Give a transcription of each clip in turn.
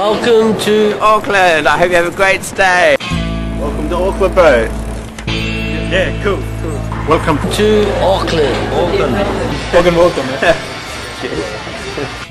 Welcome to Auckland. I hope you have a great stay. Welcome to Auckland, bro. Yeah, cool, cool. Welcome to Auckland. Auckland. Auckland, welcome. welcome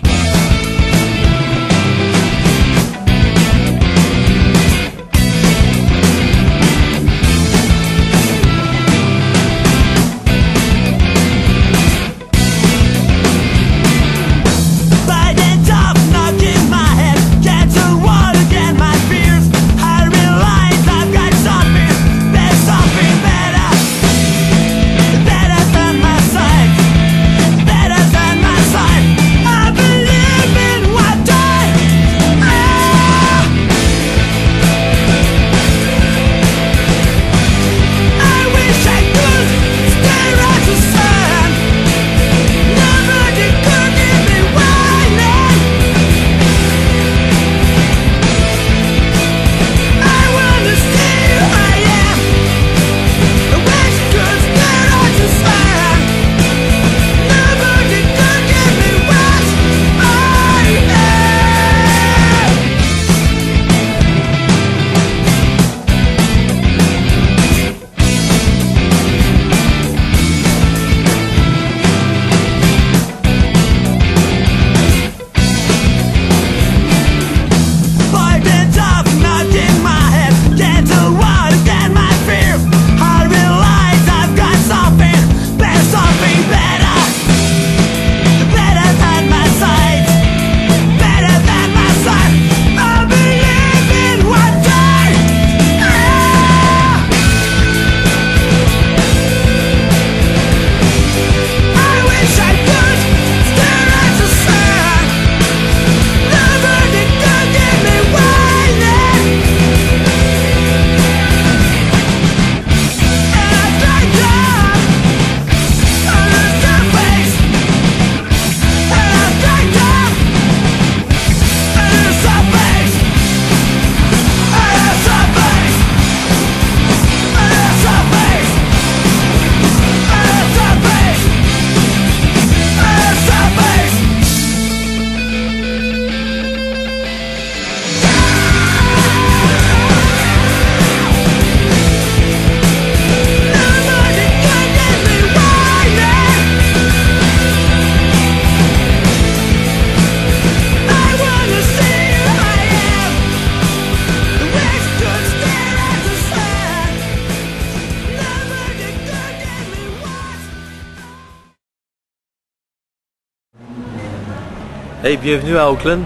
Hey, bienvenue à Auckland.